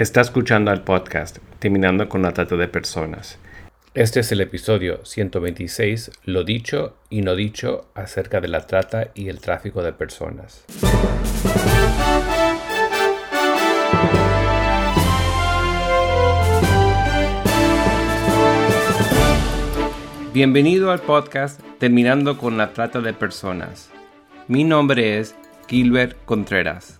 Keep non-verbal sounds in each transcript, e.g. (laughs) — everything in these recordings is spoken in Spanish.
Está escuchando al podcast Terminando con la Trata de Personas. Este es el episodio 126, lo dicho y no dicho acerca de la trata y el tráfico de personas. Bienvenido al podcast Terminando con la Trata de Personas. Mi nombre es Gilbert Contreras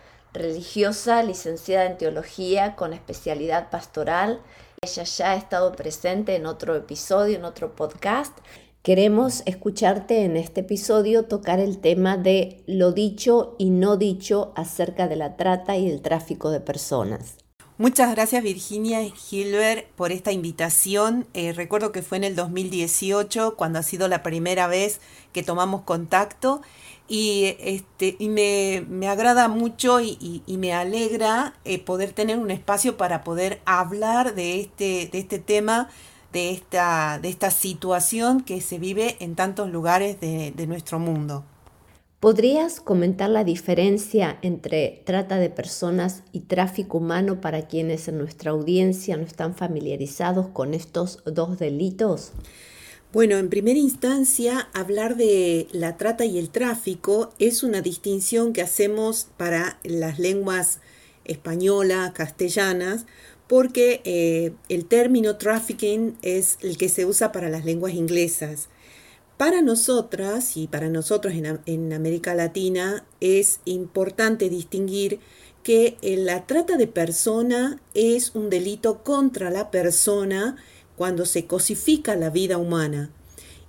religiosa, licenciada en teología con especialidad pastoral. Ella ya ha estado presente en otro episodio, en otro podcast. Queremos escucharte en este episodio tocar el tema de lo dicho y no dicho acerca de la trata y el tráfico de personas. Muchas gracias Virginia y Gilbert por esta invitación. Eh, recuerdo que fue en el 2018 cuando ha sido la primera vez que tomamos contacto y, este, y me, me agrada mucho y, y, me alegra eh, poder tener un espacio para poder hablar de este, de este tema, de esta, de esta situación que se vive en tantos lugares de, de nuestro mundo. ¿Podrías comentar la diferencia entre trata de personas y tráfico humano para quienes en nuestra audiencia no están familiarizados con estos dos delitos? Bueno, en primera instancia, hablar de la trata y el tráfico es una distinción que hacemos para las lenguas españolas, castellanas, porque eh, el término trafficking es el que se usa para las lenguas inglesas. Para nosotras y para nosotros en, América Latina es importante distinguir que eh, la trata de persona es un delito contra la persona cuando se cosifica la vida humana.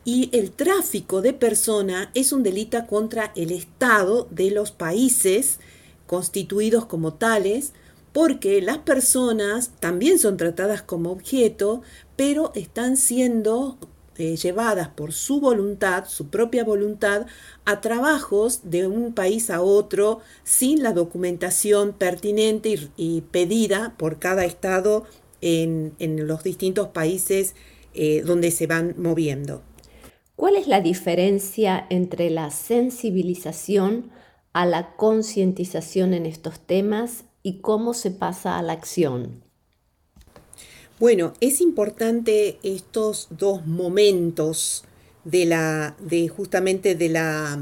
Y el tráfico de persona es un delito contra el Estado de los países constituidos como tales, porque las personas también son tratadas como objeto, pero están siendo eh, llevadas por su voluntad, su propia voluntad, a trabajos de un país a otro sin la documentación pertinente y pedida por cada Estado en, los distintos países eh, donde se van moviendo. ¿Cuál es la diferencia entre la sensibilización a la concientización en estos temas y cómo se pasa a la acción? Bueno, es importante estos dos momentos de la, de justamente de la,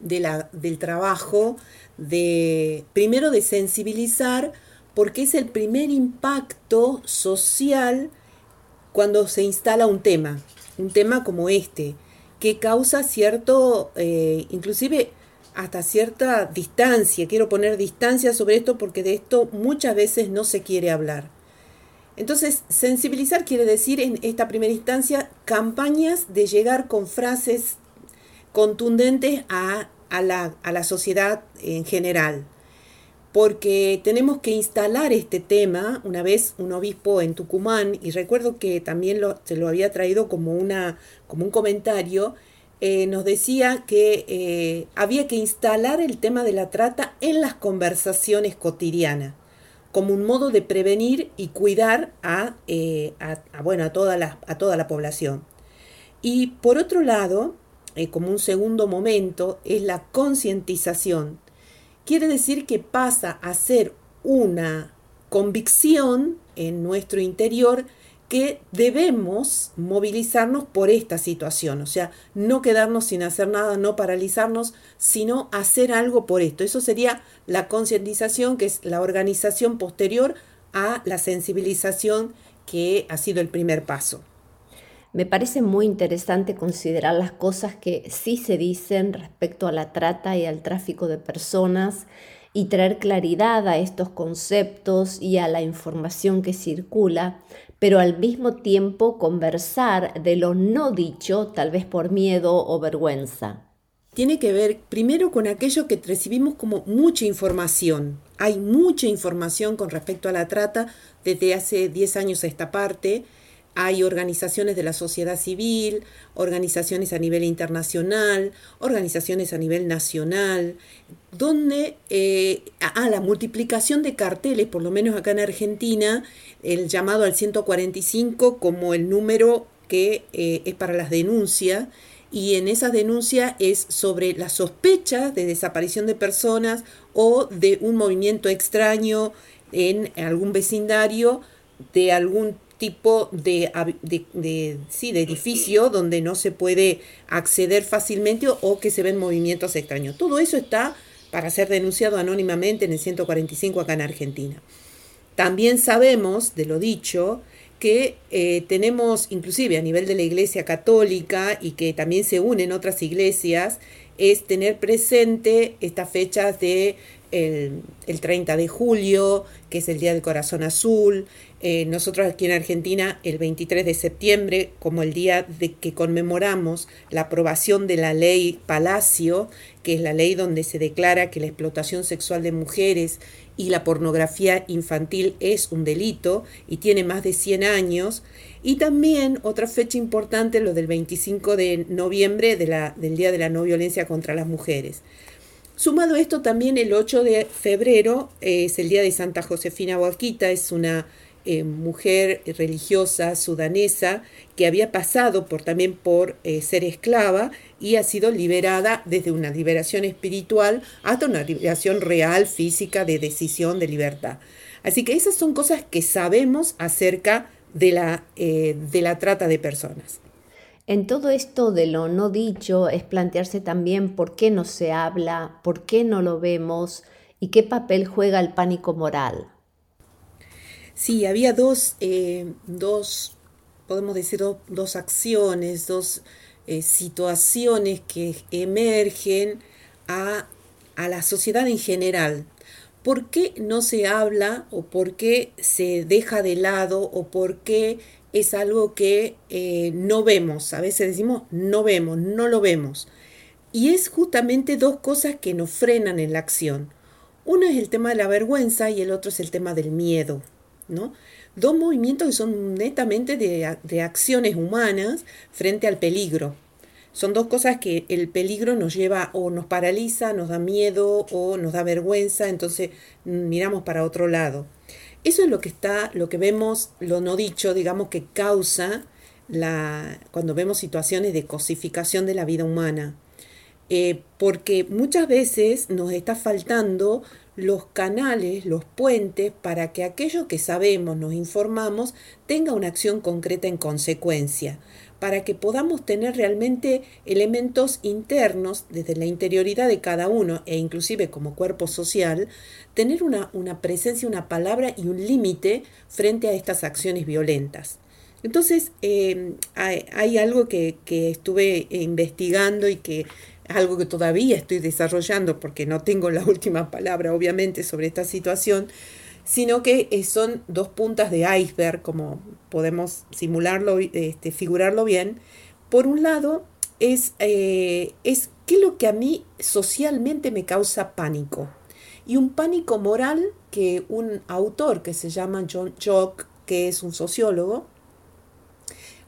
de la, del trabajo, de primero de sensibilizar porque es el primer impacto social cuando se instala un tema, un tema como este, que causa cierto, eh, inclusive hasta cierta distancia, quiero poner distancia sobre esto porque de esto muchas veces no se quiere hablar. Entonces, sensibilizar quiere decir en esta primera instancia campañas de llegar con frases contundentes a, la, a la sociedad en general porque tenemos que instalar este tema. Una vez un obispo en Tucumán, y recuerdo que también se lo había traído como, una, como un comentario, eh, nos decía que eh, había que instalar el tema de la trata en las conversaciones cotidianas, como un modo de prevenir y cuidar a, eh, bueno, a, toda la, a toda la población. Y por otro lado, como un segundo momento, es la concientización quiere decir que pasa a ser una convicción en nuestro interior que debemos movilizarnos por esta situación, o sea, no quedarnos sin hacer nada, no paralizarnos, sino hacer algo por esto. Eso sería la concientización, que es la organización posterior a la sensibilización, que ha sido el primer paso. Me parece muy interesante considerar las cosas que sí se dicen respecto a la trata y al tráfico de personas y traer claridad a estos conceptos y a la información que circula, pero al mismo tiempo conversar de lo no dicho, tal vez por miedo o vergüenza. Tiene que ver primero con aquello que recibimos como mucha información. Hay mucha información con respecto a la trata desde hace 10 años a esta parte hay organizaciones de la sociedad civil, organizaciones a nivel internacional, organizaciones a nivel nacional, donde eh, a la multiplicación de carteles, por lo menos acá en Argentina, el llamado al 145 como el número que eh, es para las denuncias, y en esa denuncia es sobre la sospecha de desaparición de personas o de un movimiento extraño en algún vecindario de algún tipo de, sí, de edificio donde no se puede acceder fácilmente o que se ven movimientos extraños. Todo eso está para ser denunciado anónimamente en el 145 acá en Argentina. También sabemos, de lo dicho, que eh, tenemos inclusive a nivel de la Iglesia Católica y que también se unen otras iglesias, es tener presente estas fechas de el, 30 de julio, que es el Día del Corazón Azul. Eh, nosotros aquí en Argentina, el 23 de septiembre, como el día de que conmemoramos la aprobación de la ley Palacio, que es la ley donde se declara que la explotación sexual de mujeres y la pornografía infantil es un delito y tiene más de 100 años. Y también otra fecha importante, lo del 25 de noviembre del Día de la No Violencia contra las Mujeres. Sumado a esto, también el 8 de febrero es el día de Santa Josefina Huaquita, es una eh, mujer religiosa sudanesa que había pasado por, también por eh, ser esclava y ha sido liberada desde una liberación espiritual hasta una liberación real, física, de decisión, de libertad. Así que esas son cosas que sabemos acerca de la, eh, de la trata de personas. En todo esto de lo no dicho es plantearse también por qué no se habla, por qué no lo vemos y qué papel juega el pánico moral. Sí, había dos, eh, dos podemos decir, dos acciones, dos eh, situaciones que emergen a, a la sociedad en general. ¿Por qué no se habla o por qué se deja de lado o por qué es algo que eh, no vemos. A veces decimos no vemos, no lo vemos. Y es justamente dos cosas que nos frenan en la acción. Uno es el tema de la vergüenza y el otro es el tema del miedo. ¿no? Dos movimientos que son netamente de, de acciones humanas frente al peligro. Son dos cosas que el peligro nos lleva o nos paraliza, nos da miedo o nos da vergüenza, entonces mm, miramos para otro lado. Eso es lo que está, lo que vemos, lo no dicho, digamos, que causa la, cuando vemos situaciones de cosificación de la vida humana. Eh, porque muchas veces nos está faltando los canales, los puentes, para que aquello que sabemos, nos informamos, tenga una acción concreta en consecuencia para que podamos tener realmente elementos internos desde la interioridad de cada uno e inclusive como cuerpo social, tener una, una presencia, una palabra y un límite frente a estas acciones violentas. Entonces, em, hay, algo que, que estuve investigando y que algo que todavía estoy desarrollando porque no tengo la (laughs) última palabra obviamente sobre esta situación, sino que eh, son dos puntas de iceberg, como podemos simularlo, este, figurarlo bien. Por un lado, es, eh, es qué es lo que a mí socialmente me causa pánico. Y un pánico moral que un autor que se llama John Jock, que es un sociólogo,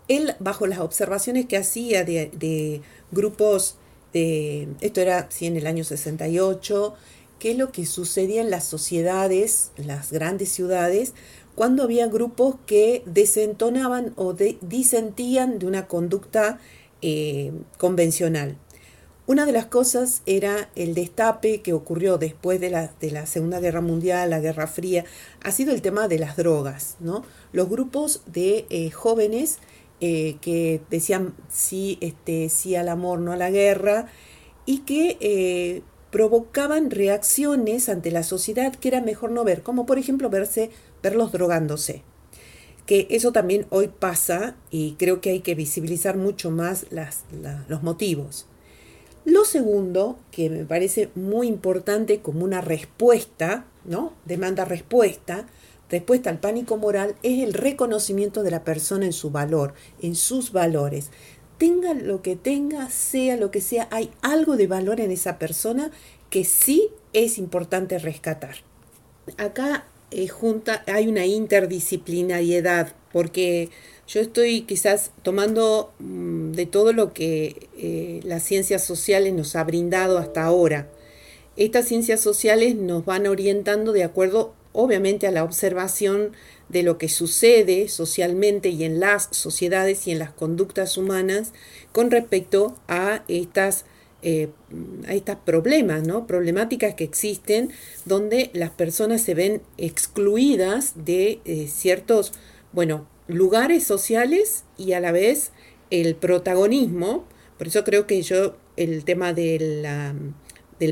él, bajo las observaciones que hacía de, de grupos, de, esto era sí, en el año 68, qué es lo que sucedía en las sociedades, las grandes ciudades, cuando había grupos que desentonaban o disentían de una conducta eh, convencional. Una de las cosas era el destape que ocurrió después de la, de la, Segunda Guerra Mundial, la Guerra Fría, ha sido el tema de las drogas. ¿no? Los grupos de eh, jóvenes eh, que decían sí, este, sí al amor, no a la guerra, y que provocaban reacciones ante la sociedad que era mejor no ver, como por ejemplo verse, verlos drogándose. Que eso también hoy pasa y creo que hay que visibilizar mucho más las, los motivos. Lo segundo, que me parece muy importante como una respuesta, ¿no? Demanda respuesta, respuesta al pánico moral, es el reconocimiento de la persona en su valor, en sus valores tenga lo que tenga, sea lo que sea, hay algo de valor en esa persona que sí es importante rescatar. Acá eh, junta, hay una interdisciplinariedad porque yo estoy quizás tomando mm, de todo lo que eh, las ciencias sociales nos ha brindado hasta ahora. Estas ciencias sociales nos van orientando de acuerdo, obviamente, a la observación de lo que sucede socialmente y en las sociedades y en las conductas humanas con respecto a estas eh, a estos problemas, ¿no? problemáticas que existen donde las personas se ven excluidas de eh, ciertos, bueno, lugares sociales y a la vez el protagonismo. Por eso creo que yo el tema del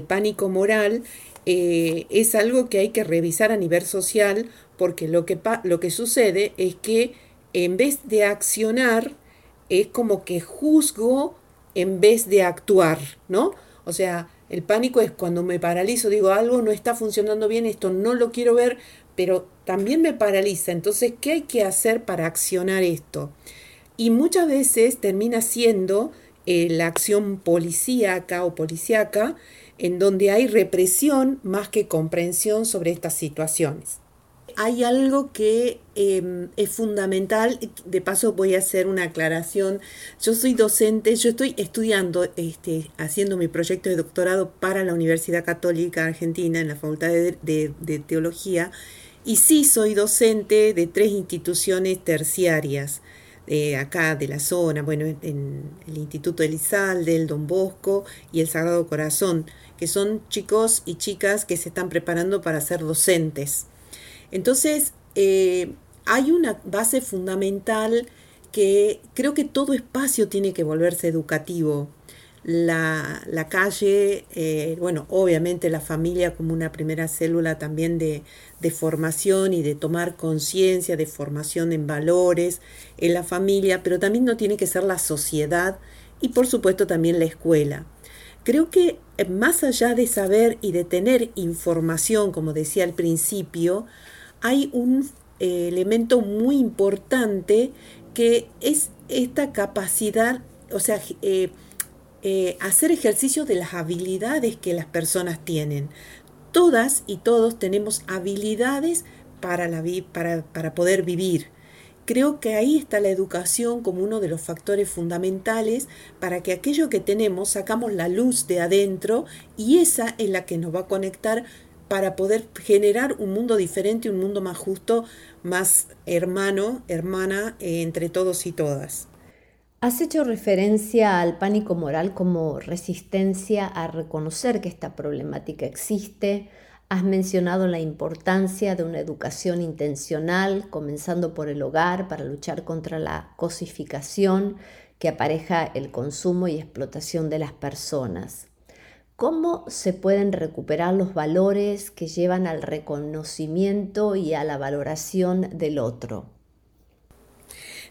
pánico moral eh, es algo que hay que revisar a nivel social porque lo que, lo que sucede es que en vez de accionar es como que juzgo en vez de actuar, ¿no? O sea, el pánico es cuando me paralizo, digo algo no está funcionando bien, esto no lo quiero ver, pero también me paraliza. Entonces, ¿qué hay que hacer para accionar esto? Y muchas veces termina siendo eh, la acción policíaca o policíaca, en donde hay represión más que comprensión sobre estas situaciones. Hay algo que em, es fundamental, de paso voy a hacer una aclaración. Yo soy docente, yo estoy estudiando, este, haciendo mi proyecto de doctorado para la Universidad Católica Argentina en la Facultad de Teología y sí soy docente de tres instituciones terciarias de acá de la zona, bueno, en el Instituto Elizalde, el Don Bosco y el Sagrado Corazón, que son chicos y chicas que se están preparando para ser docentes. Entonces, eh, hay una base fundamental que creo que todo espacio tiene que volverse educativo la, calle, eh, bueno, obviamente la familia como una primera célula también de formación y de tomar conciencia, de formación en valores en la familia, pero también no tiene que ser la sociedad y por supuesto también la escuela. Creo que eh, más allá de saber y de tener información, como decía al principio, hay un eh, elemento muy importante que es esta capacidad, o sea, eh, hacer ejercicio de las habilidades que las personas tienen. Todas y todos tenemos habilidades para, para, para poder vivir. Creo que ahí está la educación como uno de los factores fundamentales para que aquello que tenemos sacamos la luz de adentro y esa es la que nos va a conectar para poder generar un mundo diferente, un mundo más justo, más hermano, hermana eh, entre todos y todas. Has hecho referencia al pánico moral como resistencia a reconocer que esta problemática existe. Has mencionado la importancia de una educación intencional, comenzando por el hogar, para luchar contra la cosificación que apareja el consumo y explotación de las personas. ¿Cómo se pueden recuperar los valores que llevan al reconocimiento y a la valoración del otro?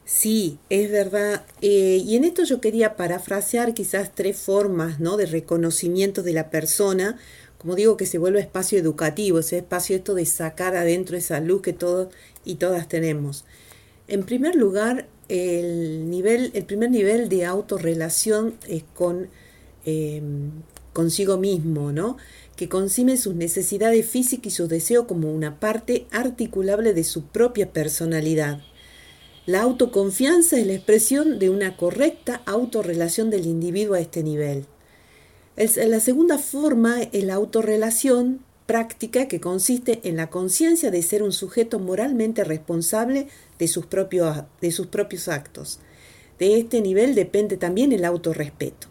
Sí, es verdad. Eh, y en esto yo quería parafrasear quizás tres formas ¿no? de reconocimiento de la persona, como digo, que se vuelve espacio educativo, ese espacio esto de sacar adentro esa luz que todos y todas tenemos. En primer lugar, el, nivel, el primer nivel de autorrelación es con em, consigo mismo, ¿no? que concibe sus necesidades físicas y sus deseos como una parte articulable de su propia personalidad. La autoconfianza es la expresión de una correcta autorrelación del individuo a este nivel. La segunda forma es la autorrelación práctica que consiste en la conciencia de ser un sujeto moralmente responsable de sus, propios, de sus propios actos. De este nivel depende también el autorrespeto.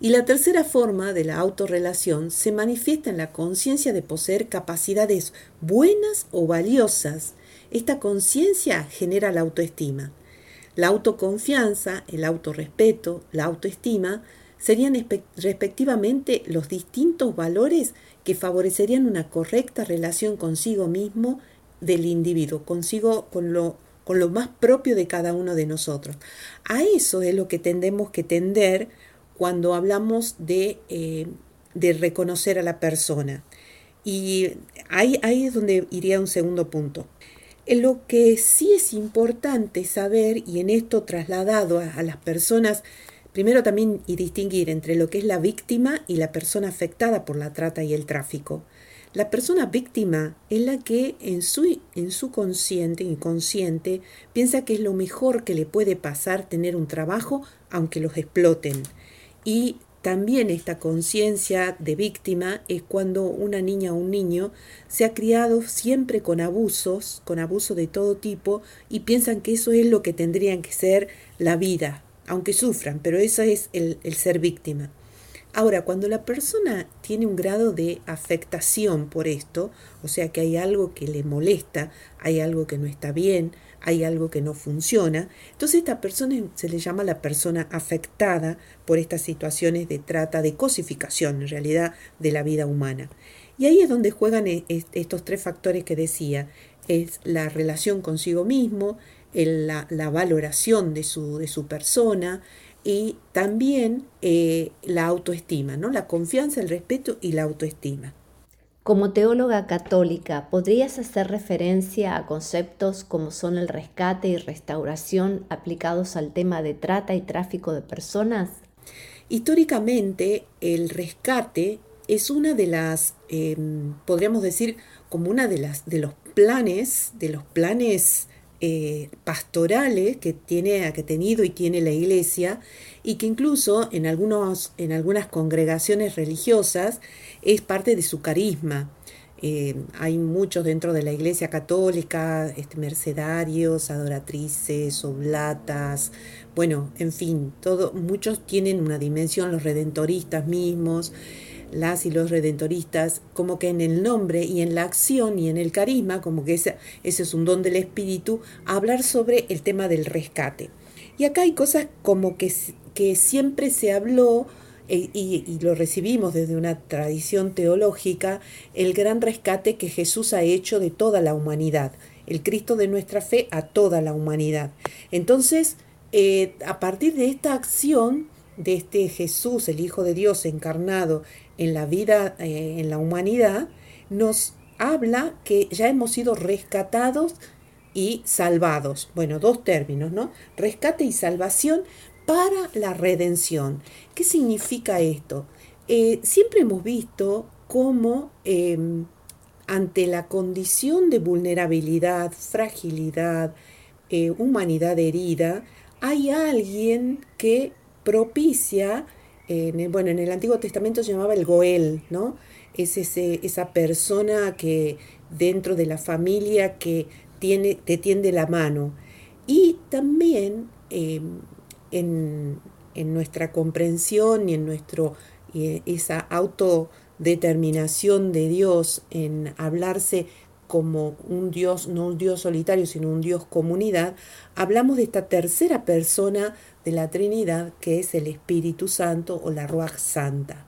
Y la tercera forma de la autorrelación se manifiesta en la conciencia de poseer capacidades buenas o valiosas esta conciencia genera la autoestima. La autoconfianza, el autorrespeto, la autoestima serían respectivamente los distintos valores que favorecerían una correcta relación consigo mismo del individuo, consigo con lo, con lo más propio de cada uno de nosotros. A eso es lo que tendemos que tender cuando hablamos de, eh, de reconocer a la persona. Y ahí, ahí es donde iría un segundo punto. Lo que sí es importante saber, y en esto trasladado a, las personas, primero también y distinguir entre lo que es la víctima y la persona afectada por la trata y el tráfico. La persona víctima es la que en su, en su consciente, inconsciente, piensa que es lo mejor que le puede pasar tener un trabajo aunque los exploten. Y también esta conciencia de víctima es cuando una niña o un niño se ha criado siempre con abusos, con abuso de todo tipo, y piensan que eso es lo que tendrían que ser la vida, aunque sufran, pero eso es el, el ser víctima. Ahora, cuando la persona tiene un grado de afectación por esto, o sea que hay algo que le molesta, hay algo que no está bien, hay algo que no funciona, entonces esta persona se le llama la persona afectada por estas situaciones de trata, de cosificación en realidad de la vida humana. Y ahí es donde juegan e, estos tres factores que decía, es la relación consigo mismo, la, la, valoración de su, de su persona, y también eh, la autoestima, ¿no? La confianza, el respeto y la autoestima. Como teóloga católica, ¿podrías hacer referencia a conceptos como son el rescate y restauración aplicados al tema de trata y tráfico de personas? Históricamente, el rescate es una de las, em, podríamos decir, como una de las de los planes, de los planes eh, pastorales que, tiene, que ha tenido y tiene la iglesia y que incluso en, algunos, en algunas congregaciones religiosas es parte de su carisma. Eh, hay muchos dentro de la iglesia católica, este, mercedarios, adoratrices, oblatas, bueno, en fin, muchos tienen una dimensión, los redentoristas mismos las y los redentoristas, como que en el nombre y en la acción y en el carisma, como que ese, ese es un don del espíritu, hablar sobre el tema del rescate. Y acá hay cosas como que, que siempre se habló eh, y, lo recibimos desde una tradición teológica, el gran rescate que Jesús ha hecho de toda la humanidad, el Cristo de nuestra fe a toda la humanidad. Entonces, eh, a partir de esta acción de este Jesús, el Hijo de Dios encarnado en la vida, eh, en la humanidad, nos habla que ya hemos sido rescatados y salvados. Bueno, dos términos, ¿no? Rescate y salvación para la redención. ¿Qué significa esto? Eh, siempre hemos visto cómo em, ante la condición de vulnerabilidad, fragilidad, eh, humanidad herida, hay alguien que propicia en bueno, en el Antiguo Testamento se llamaba el Goel, ¿no? Es esa persona que dentro de la familia que tiene, te tiende la mano. Y también em, en, nuestra comprensión y en nuestro, esa autodeterminación de Dios en hablarse como un Dios, no un Dios solitario, sino un Dios comunidad, hablamos de esta tercera persona de la Trinidad, que es el Espíritu Santo o la Ruach Santa.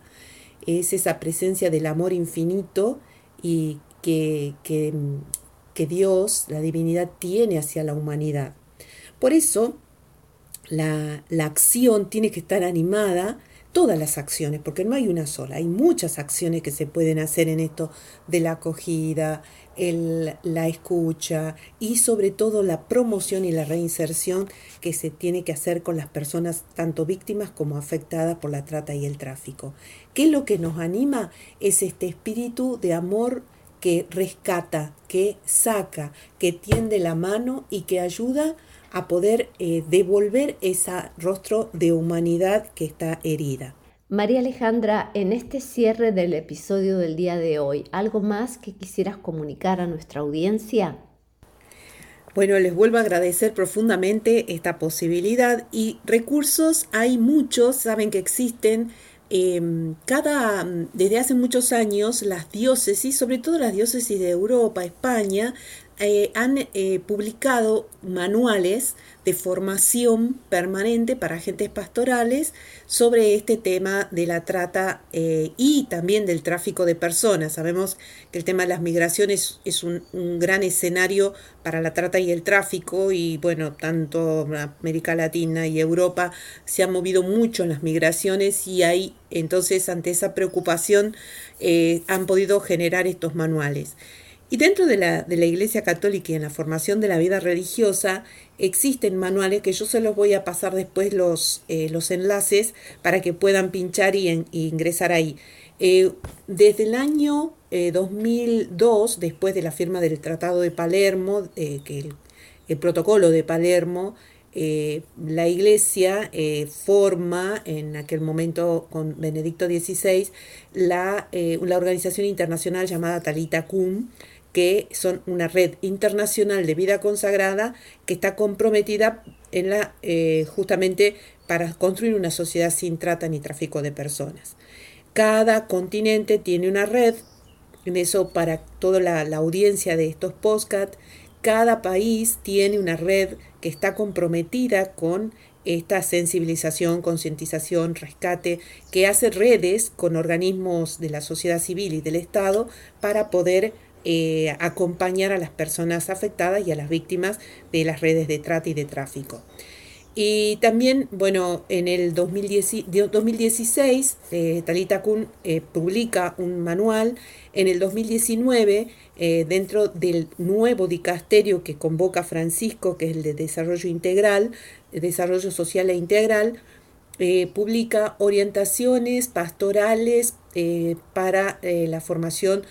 Es esa presencia del amor infinito y que, que, que Dios, la divinidad, tiene hacia la humanidad. Por eso, la, la acción tiene que estar animada todas las acciones, porque no hay una sola, hay muchas acciones que se pueden hacer en esto de la acogida, el, la escucha y sobre todo la promoción y la reinserción que se tiene que hacer con las personas tanto víctimas como afectadas por la trata y el tráfico. ¿Qué es lo que nos anima? Es este espíritu de amor que rescata, que saca, que tiende la mano y que ayuda a poder eh, devolver ese rostro de humanidad que está herida. María Alejandra, en este cierre del episodio del día de hoy, ¿algo más que quisieras comunicar a nuestra audiencia? Bueno, les vuelvo a agradecer profundamente esta posibilidad y recursos hay muchos, saben que existen. Em, cada, desde hace muchos años, las diócesis, sobre todo las diócesis de Europa, España, eh, han eh, publicado manuales de formación permanente para agentes pastorales sobre este tema de la trata eh, y también del tráfico de personas. Sabemos que el tema de las migraciones es un, un, gran escenario para la trata y el tráfico y bueno, tanto América Latina y Europa se han movido mucho en las migraciones y ahí entonces ante esa preocupación han podido generar estos manuales. Y dentro de la, de la Iglesia Católica y en la formación de la vida religiosa existen manuales que yo se los voy a pasar después los, eh, los enlaces para que puedan pinchar y, ingresar ahí. Eh, desde el año 2002, después de la firma del Tratado de Palermo, que el, protocolo de Palermo, la Iglesia forma en aquel momento con Benedicto XVI la, la organización internacional llamada Talita Cum, que son una red internacional de vida consagrada que está comprometida en la, eh, justamente para construir una sociedad sin trata ni tráfico de personas. Cada continente tiene una red, en eso para toda la, audiencia de estos postcats, cada país tiene una red que está comprometida con esta sensibilización, concientización, rescate, que hace redes con organismos de la sociedad civil y del Estado para poder eh, acompañar a las personas afectadas y a las víctimas de las redes de trata y de tráfico. Y también, bueno, en el 2016, eh, Talita Kun eh, publica un manual. En el 2019, dentro del nuevo dicasterio que convoca Francisco, que es el de Desarrollo Integral, Desarrollo Social e Integral, publica orientaciones pastorales para la formación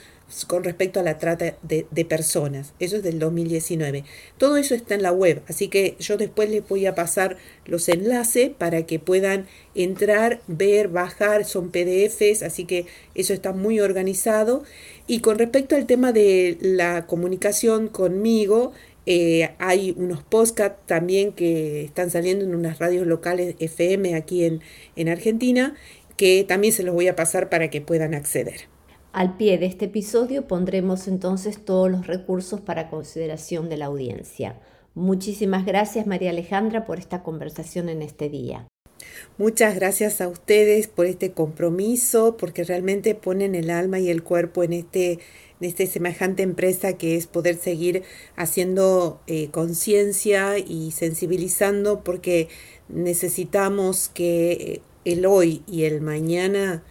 con respecto a la trata de, personas. Eso es del 2019. Todo eso está en la web, así que yo después les voy a pasar los enlaces para que puedan entrar, ver, bajar, son PDFs, así que eso está muy organizado. Y con respecto al tema de la comunicación conmigo, eh, hay unos podcasts también que están saliendo en unas radios locales FM aquí en, en Argentina, que también se los voy a pasar para que puedan acceder. Al pie de este episodio pondremos entonces todos los recursos para consideración de la audiencia. Muchísimas gracias María Alejandra por esta conversación en este día. Muchas gracias a ustedes por este compromiso, porque realmente ponen el alma y el cuerpo en este, en este semejante empresa que es poder seguir haciendo eh, conciencia y sensibilizando, porque necesitamos que el hoy y el mañana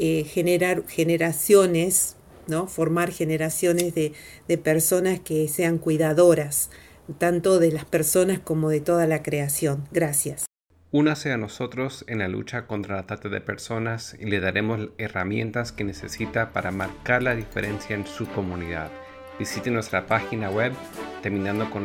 eh, generar generaciones, ¿no? formar generaciones de, de personas que sean cuidadoras, tanto de las personas como de toda la creación. Gracias. Únase a nosotros en la lucha contra la trata de personas y le daremos herramientas que necesita para marcar la diferencia en su comunidad. Visite nuestra página web terminando con